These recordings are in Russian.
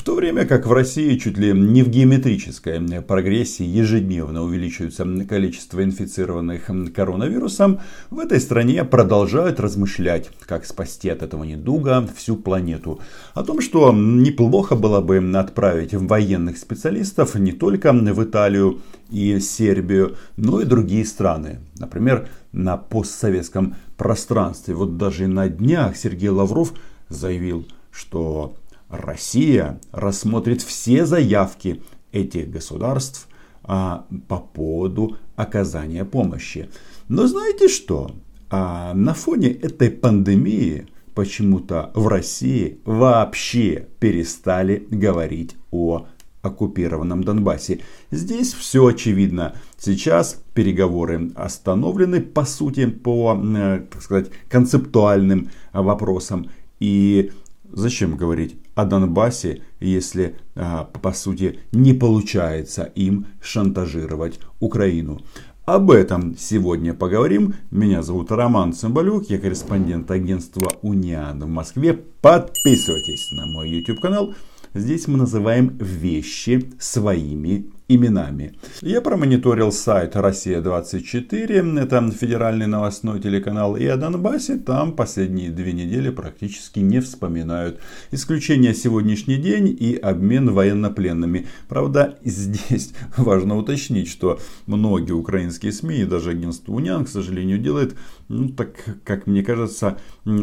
В то время как в России чуть ли не в геометрической прогрессии ежедневно увеличивается количество инфицированных коронавирусом, в этой стране продолжают размышлять, как спасти от этого недуга всю планету. О том, что неплохо было бы отправить военных специалистов не только в Италию и Сербию, но и другие страны. Например, на постсоветском пространстве. Вот даже на днях Сергей Лавров заявил, что Россия рассмотрит все заявки этих государств а, по поводу оказания помощи. Но знаете что? А на фоне этой пандемии почему-то в России вообще перестали говорить о оккупированном Донбассе. Здесь все очевидно. Сейчас переговоры остановлены, по сути, по, э, так сказать, концептуальным вопросам. И зачем говорить о Донбассе, если, а, по сути, не получается им шантажировать Украину. Об этом сегодня поговорим. Меня зовут Роман Цымбалюк, я корреспондент агентства Униан в Москве. Подписывайтесь на мой YouTube канал. Здесь мы называем вещи своими именами. Я промониторил сайт Россия-24, это федеральный новостной телеканал, и о Донбассе там последние две недели практически не вспоминают. Исключение сегодняшний день и обмен военнопленными. Правда, здесь важно уточнить, что многие украинские СМИ и даже агентство Унян, к сожалению, делает, ну так, как мне кажется,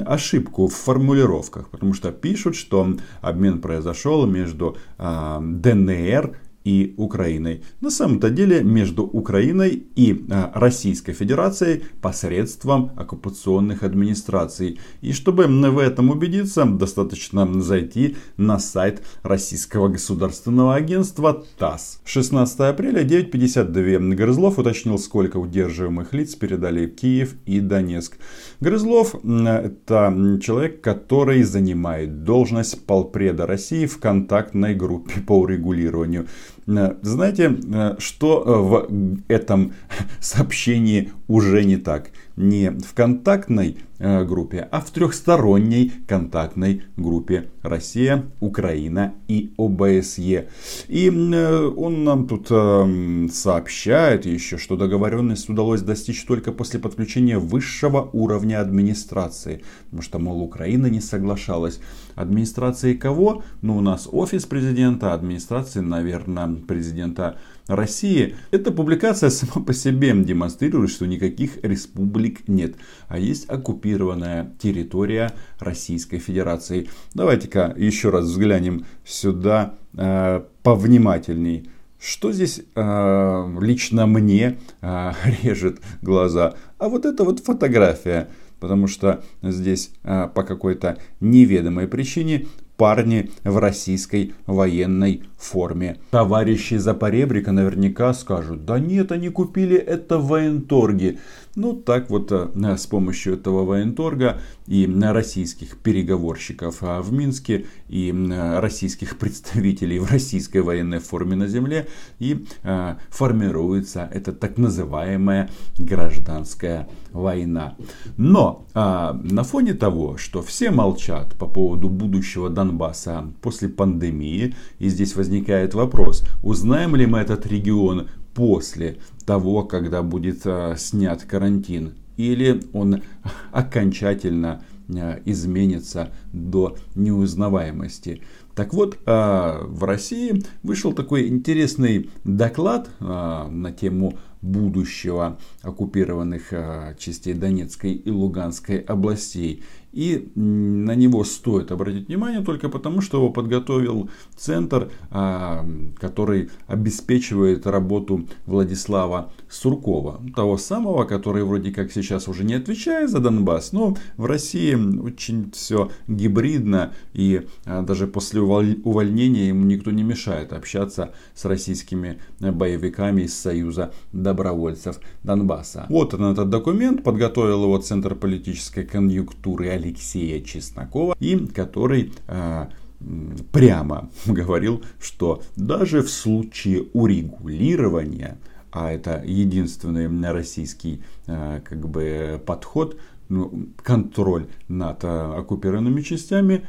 ошибку в формулировках. Потому что пишут, что обмен произошел между э, ДНР и Украиной. На самом-то деле между Украиной и а, Российской Федерацией посредством оккупационных администраций. И чтобы в этом убедиться, достаточно зайти на сайт Российского государственного агентства ТАСС. 16 апреля 9.52 Грызлов уточнил, сколько удерживаемых лиц передали Киев и Донецк. Грызлов это человек, который занимает должность полпреда России в контактной группе по урегулированию знаете, э, что э, в этом сообщении уже не так? Не в контактной группе, а в трехсторонней контактной группе Россия, Украина и ОБСЕ. И он нам тут сообщает еще, что договоренность удалось достичь только после подключения высшего уровня администрации. Потому что, мол, Украина не соглашалась. Администрации кого? Ну, у нас офис президента, администрации, наверное, президента России. Эта публикация сама по себе демонстрирует, что никаких республик нет, а есть оккупированная территория Российской Федерации. Давайте-ка еще раз взглянем сюда э, повнимательней. Что здесь э, лично мне э, режет глаза? А вот эта вот фотография. Потому что здесь э, по какой-то неведомой причине парни в российской военной форме. Товарищи за поребрика наверняка скажут, да нет, они купили это в военторге. Ну, так вот, э, с помощью этого военторга и российских переговорщиков а, в Минске, и российских представителей в российской военной форме на земле, и а, формируется эта так называемая гражданская война. Но а, на фоне того, что все молчат по поводу будущего Донбасса после пандемии, и здесь возникает вопрос, узнаем ли мы этот регион после того, когда будет а, снят карантин, или он окончательно а, изменится до неузнаваемости. Так вот, а, в России вышел такой интересный доклад на тему будущего оккупированных частей Донецкой и Луганской областей. И на него стоит обратить внимание только потому, что его подготовил центр, а, который обеспечивает работу Владислава Суркова. Того самого, который вроде как сейчас уже не отвечает за Донбасс, но в России очень все гибридно. И а, даже после увольнения ему никто не мешает общаться с российскими боевиками из Союза добровольцев Донбасса. Вот он этот документ, подготовил его Центр политической конъюнктуры Алексея Чеснокова, и который э, прямо говорил, что даже в случае урегулирования, а это единственный российский э, как бы подход, контроль над э, оккупированными частями,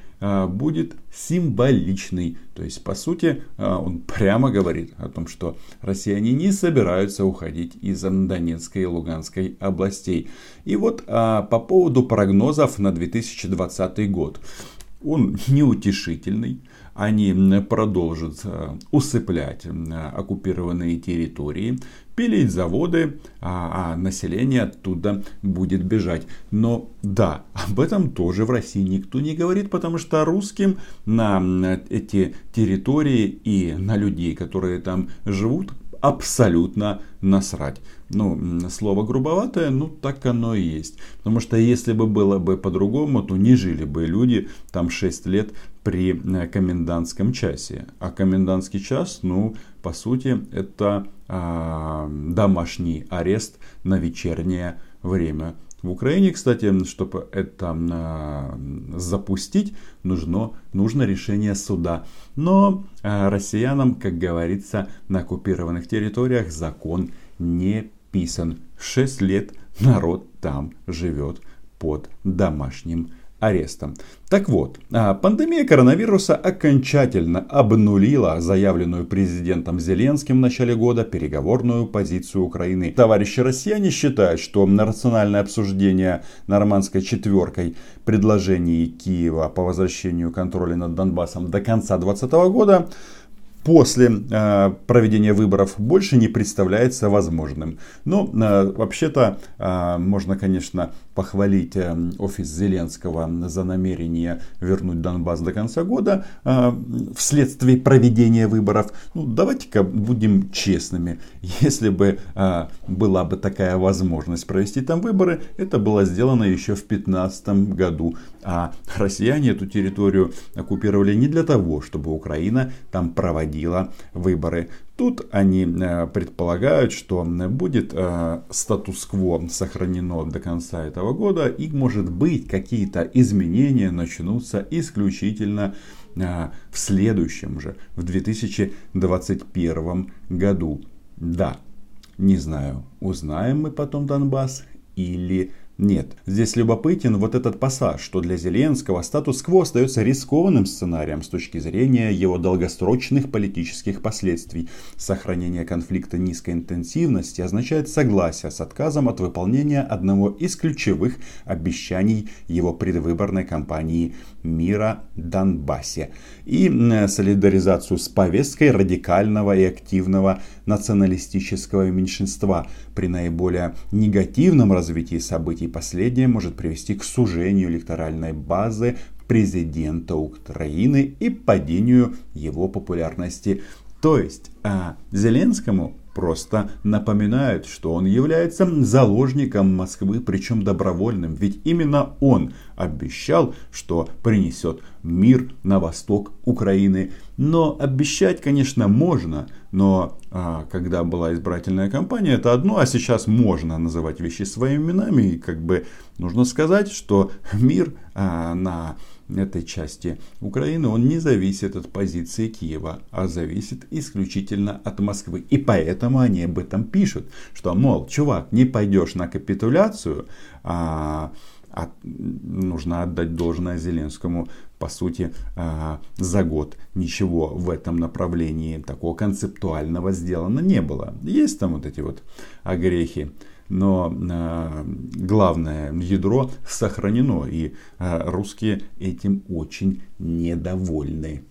будет символичный. То есть, по сути, он прямо говорит о том, что россияне не собираются уходить из Донецкой и Луганской областей. И вот по поводу прогнозов на 2020 год. Он неутешительный они продолжат э, усыплять оккупированные территории, пилить заводы, а, а население оттуда будет бежать. Но да, об этом тоже в России никто не говорит, потому что русским на эти территории и на людей, которые там живут, абсолютно насрать. Ну, слово грубоватое, ну так оно и есть. Потому что если бы было бы по-другому, то не жили бы люди там 6 лет при э, комендантском часе. А комендантский час, ну, по сути, это а, домашний арест на вечернее время. В Украине, кстати, чтобы это а, запустить, нужно, нужно решение суда. Но а, россиянам, как говорится, на оккупированных территориях закон не писан. Шесть лет народ там живет под домашним арестом. Так вот, а, пандемия коронавируса окончательно обнулила заявленную президентом Зеленским в начале года переговорную позицию Украины. Товарищи россияне считают, что на рациональное обсуждение нормандской четверкой предложений Киева по возвращению контроля над Донбассом до конца 2020 года после э, проведения выборов больше не представляется возможным. Но э, вообще-то э, можно, конечно, похвалить э, офис Зеленского за намерение вернуть Донбасс до конца года э, вследствие проведения выборов. Ну, давайте-ка будем честными. Если бы э, была бы такая возможность провести там выборы, это было сделано еще в 2015 году. А россияне эту территорию оккупировали не для того, чтобы Украина там проводила выборы. Тут они э, предполагают, что будет э, статус-кво сохранено до конца этого года и может быть какие-то изменения начнутся исключительно э, в следующем же, в 2021 году. Да, не знаю, узнаем мы потом Донбасс или нет, здесь любопытен вот этот пассаж, что для Зеленского статус-кво остается рискованным сценарием с точки зрения его долгосрочных политических последствий. Сохранение конфликта низкой интенсивности означает согласие с отказом от выполнения одного из ключевых обещаний его предвыборной кампании мира Донбассе и солидаризацию с повесткой радикального и активного националистического меньшинства при наиболее негативном развитии событий последнее может привести к сужению электоральной базы президента Украины и падению его популярности. То есть а, Зеленскому просто напоминают, что он является заложником Москвы, причем добровольным. Ведь именно он обещал, что принесет мир на восток Украины. Но обещать, конечно, можно, но а, когда была избирательная кампания, это одно, а сейчас можно называть вещи своими именами. И как бы нужно сказать, что мир а, на этой части Украины, он не зависит от позиции Киева, а зависит исключительно от Москвы. И поэтому они об этом пишут, что, мол, чувак, не пойдешь на капитуляцию, а, а нужно отдать должное Зеленскому, по сути, а, за год ничего в этом направлении такого концептуального сделано не было. Есть там вот эти вот огрехи но э, главное ядро сохранено, и э, русские этим очень недовольны.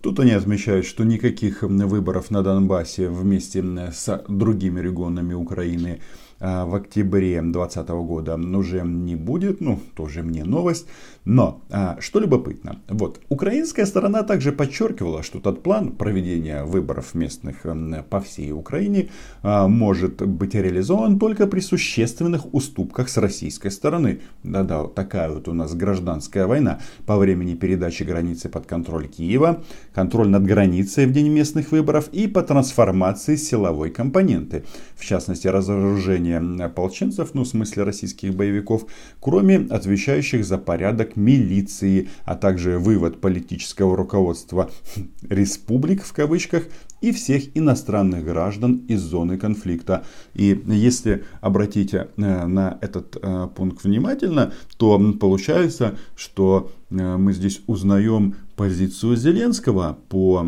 Тут они отмечают, что никаких выборов на Донбассе вместе с другими регионами Украины в октябре 2020 года уже не будет, ну, тоже мне новость. Но, а, что любопытно, вот, украинская сторона также подчеркивала, что тот план проведения выборов местных по всей Украине а, может быть реализован только при существенных уступках с российской стороны. Да-да, такая вот у нас гражданская война по времени передачи границы под контроль Киева, контроль над границей в день местных выборов и по трансформации силовой компоненты. В частности, разоружение поражения ополченцев, ну в смысле российских боевиков, кроме отвечающих за порядок милиции, а также вывод политического руководства республик в кавычках и всех иностранных граждан из зоны конфликта. И если обратите э, на этот э, пункт внимательно, то получается, что э, мы здесь узнаем позицию Зеленского по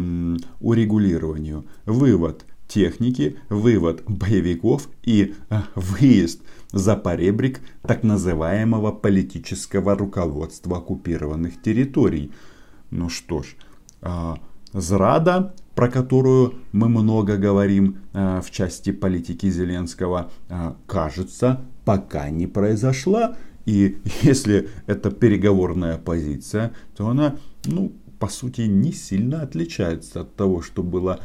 урегулированию. Вывод техники, вывод боевиков и выезд за поребрик так называемого политического руководства оккупированных территорий. Ну что ж, а, зрада про которую мы много говорим э, в части политики Зеленского, э, кажется, пока не произошла. И если это переговорная позиция, то она, ну, по сути, не сильно отличается от того, что было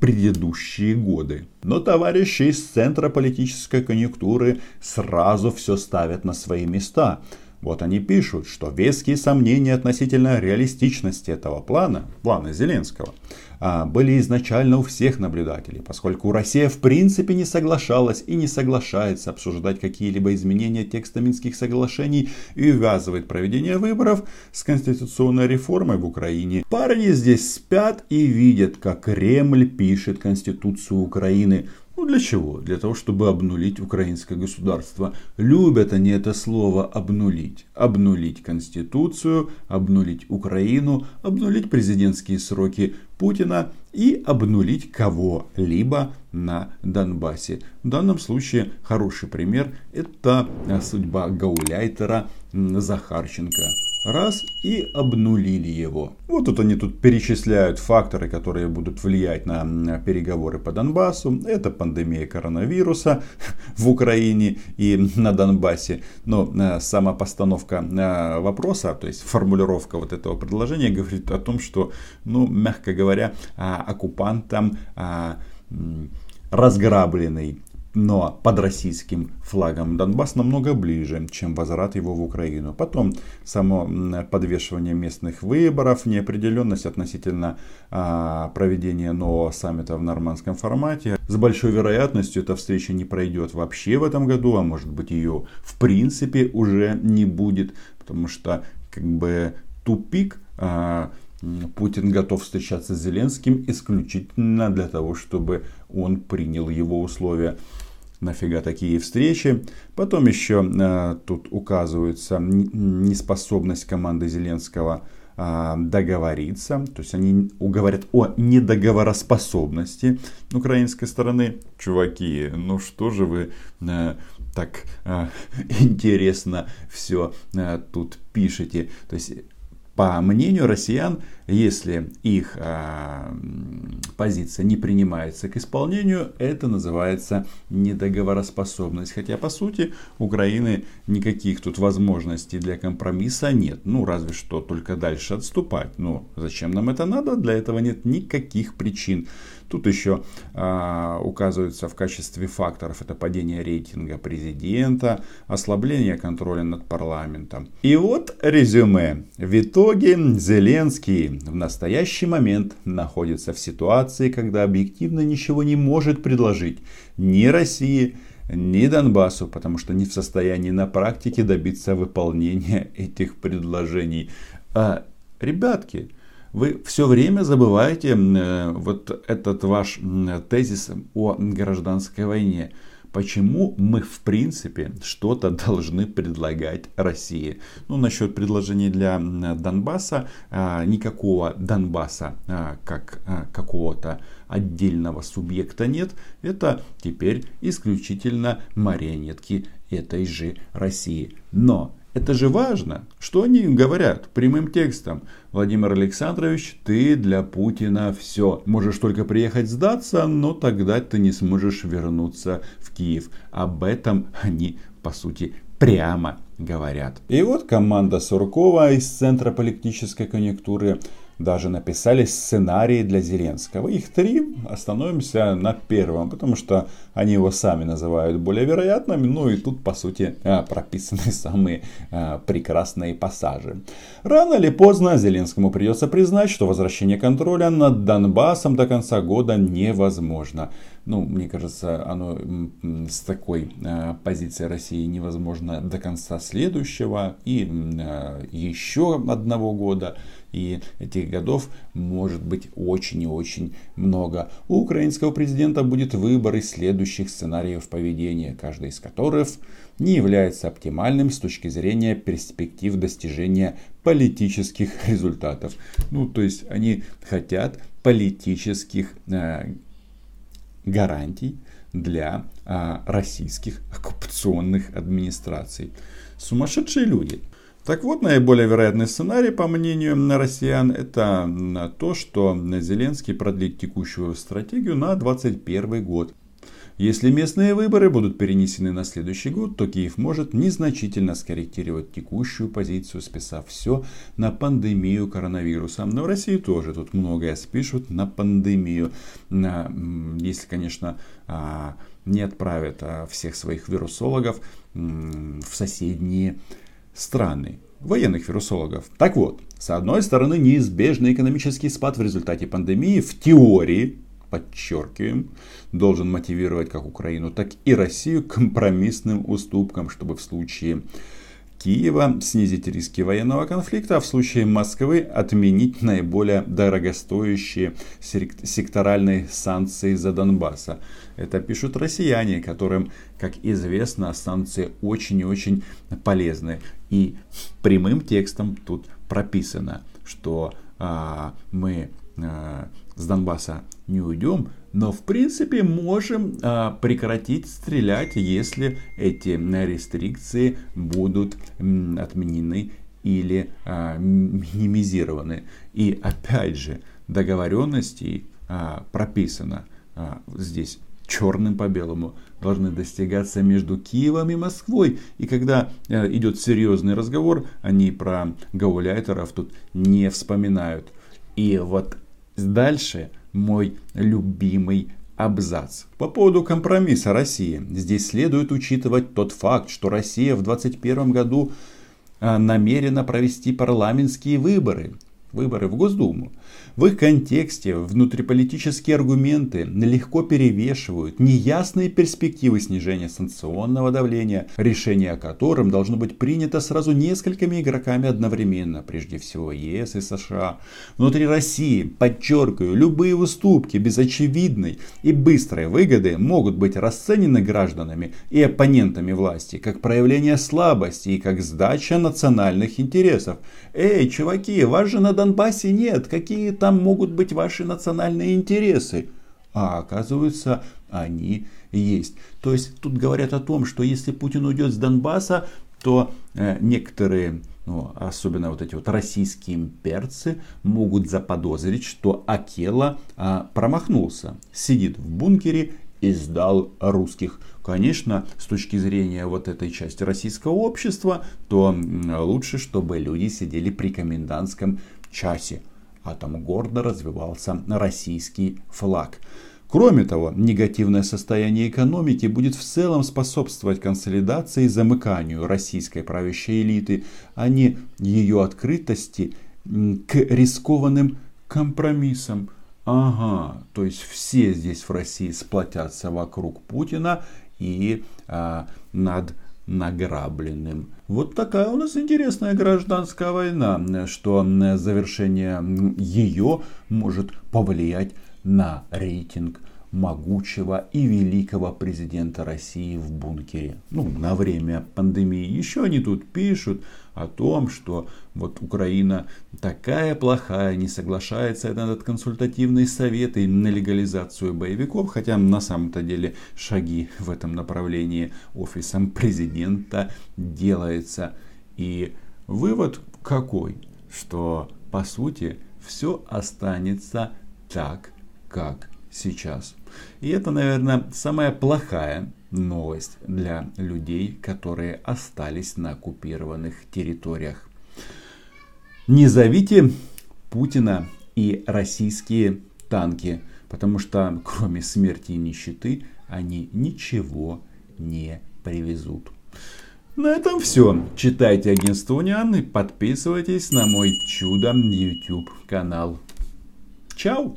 предыдущие годы. Но товарищи из Центра политической конъюнктуры сразу все ставят на свои места. Вот они пишут, что веские сомнения относительно реалистичности этого плана, плана Зеленского, были изначально у всех наблюдателей, поскольку Россия в принципе не соглашалась и не соглашается обсуждать какие-либо изменения текста Минских соглашений и увязывает проведение выборов с конституционной реформой в Украине. Парни здесь спят и видят, как Кремль пишет Конституцию Украины, ну для чего? Для того, чтобы обнулить украинское государство. Любят они это слово обнулить. Обнулить Конституцию, обнулить Украину, обнулить президентские сроки Путина и обнулить кого-либо на Донбассе. В данном случае хороший пример это судьба Гауляйтера Захарченко раз и обнулили его. Вот тут они тут перечисляют факторы, которые будут влиять на переговоры по Донбассу. Это пандемия коронавируса в Украине и на Донбассе. Но э, сама постановка э, вопроса, то есть формулировка вот этого предложения говорит о том, что, ну, мягко говоря, а, оккупантам а, разграбленный но под российским флагом Донбасс намного ближе, чем возврат его в Украину. Потом само подвешивание местных выборов, неопределенность относительно а, проведения нового саммита в нормандском формате. С большой вероятностью эта встреча не пройдет вообще в этом году, а может быть ее в принципе уже не будет, потому что как бы тупик а, Путин готов встречаться с Зеленским исключительно для того, чтобы он принял его условия. Нафига такие встречи? Потом еще э, тут указывается неспособность команды Зеленского э, договориться. То есть они уговорят о недоговороспособности украинской стороны. Чуваки, ну что же вы э, так э, интересно все э, тут пишете? То есть по мнению россиян, если их э, позиция не принимается к исполнению, это называется недоговороспособность. Хотя, по сути, Украины никаких тут возможностей для компромисса нет. Ну, разве что только дальше отступать. Ну, зачем нам это надо? Для этого нет никаких причин. Тут еще а, указывается в качестве факторов это падение рейтинга президента, ослабление контроля над парламентом. И вот резюме. В итоге Зеленский в настоящий момент находится в ситуации, когда объективно ничего не может предложить ни России, ни Донбассу, потому что не в состоянии на практике добиться выполнения этих предложений. А, ребятки, вы все время забываете э, вот этот ваш тезис о гражданской войне. Почему мы в принципе что-то должны предлагать России? Ну, насчет предложений для Донбасса, а, никакого Донбасса а, как а, какого-то отдельного субъекта нет. Это теперь исключительно марионетки этой же России. Но это же важно. Что они говорят прямым текстом? Владимир Александрович, ты для Путина все. Можешь только приехать сдаться, но тогда ты не сможешь вернуться в Киев. Об этом они, по сути, прямо говорят. И вот команда Суркова из Центра политической конъюнктуры даже написали сценарии для Зеленского. Их три, остановимся на первом, потому что они его сами называют более вероятным. Ну и тут, по сути, э, прописаны самые э, прекрасные пассажи. Рано или поздно Зеленскому придется признать, что возвращение контроля над Донбассом до конца года невозможно. Ну, мне кажется, оно с такой э, позиции России невозможно до конца следующего и э, еще одного года. И этих годов может быть очень и очень много. У украинского президента будет выбор из следующих сценариев поведения, каждый из которых не является оптимальным с точки зрения перспектив достижения политических результатов. Ну, то есть они хотят политических э, гарантий для э, российских оккупационных администраций. Сумасшедшие люди. Так вот, наиболее вероятный сценарий, по мнению россиян, это то, что Зеленский продлит текущую стратегию на 2021 год. Если местные выборы будут перенесены на следующий год, то Киев может незначительно скорректировать текущую позицию, списав все на пандемию коронавируса. Но в России тоже тут многое спишут на пандемию. Если, конечно, а, не отправят а, всех своих вирусологов в соседние страны военных вирусологов. Так вот, с одной стороны, неизбежный экономический спад в результате пандемии в теории подчеркиваем, должен мотивировать как Украину, так и Россию компромиссным уступкам, чтобы в случае Киева снизить риски военного конфликта, а в случае Москвы отменить наиболее дорогостоящие секторальные санкции за Донбасса. Это пишут россияне, которым, как известно, санкции очень и очень полезны. И прямым текстом тут прописано, что а, мы а, с Донбасса не уйдем, но в принципе можем а, прекратить стрелять, если эти рестрикции будут м, отменены или а, минимизированы. И опять же, договоренности а, прописано а, здесь черным по белому должны достигаться между Киевом и Москвой. И когда э, идет серьезный разговор, они про гауляйтеров тут не вспоминают. И вот Дальше мой любимый абзац. По поводу компромисса России. Здесь следует учитывать тот факт, что Россия в 2021 году а, намерена провести парламентские выборы. Выборы в Госдуму. В их контексте внутриполитические аргументы легко перевешивают неясные перспективы снижения санкционного давления, решение о котором должно быть принято сразу несколькими игроками одновременно, прежде всего ЕС и США. Внутри России, подчеркиваю, любые уступки без очевидной и быстрой выгоды могут быть расценены гражданами и оппонентами власти как проявление слабости и как сдача национальных интересов. Эй, чуваки, вас же на Донбассе нет, какие там могут быть ваши национальные интересы. А оказывается, они есть. То есть тут говорят о том, что если Путин уйдет с Донбасса, то э, некоторые, ну, особенно вот эти вот российские имперцы, могут заподозрить, что Акела э, промахнулся, сидит в бункере и сдал русских. Конечно, с точки зрения вот этой части российского общества, то лучше, чтобы люди сидели при комендантском часе а там гордо развивался российский флаг. Кроме того, негативное состояние экономики будет в целом способствовать консолидации и замыканию российской правящей элиты, а не ее открытости к рискованным компромиссам. Ага, то есть все здесь в России сплотятся вокруг Путина и а, над награбленным. Вот такая у нас интересная гражданская война, что завершение ее может повлиять на рейтинг могучего и великого президента России в бункере. Ну, на время пандемии. Еще они тут пишут о том, что вот Украина такая плохая, не соглашается на этот консультативный совет и на легализацию боевиков, хотя на самом-то деле шаги в этом направлении офисом президента делается. И вывод какой? Что по сути все останется так, как сейчас. И это, наверное, самая плохая новость для людей, которые остались на оккупированных территориях. Не зовите Путина и российские танки, потому что кроме смерти и нищеты они ничего не привезут. На этом все. Читайте агентство Униан и подписывайтесь на мой чудо YouTube канал. Чао!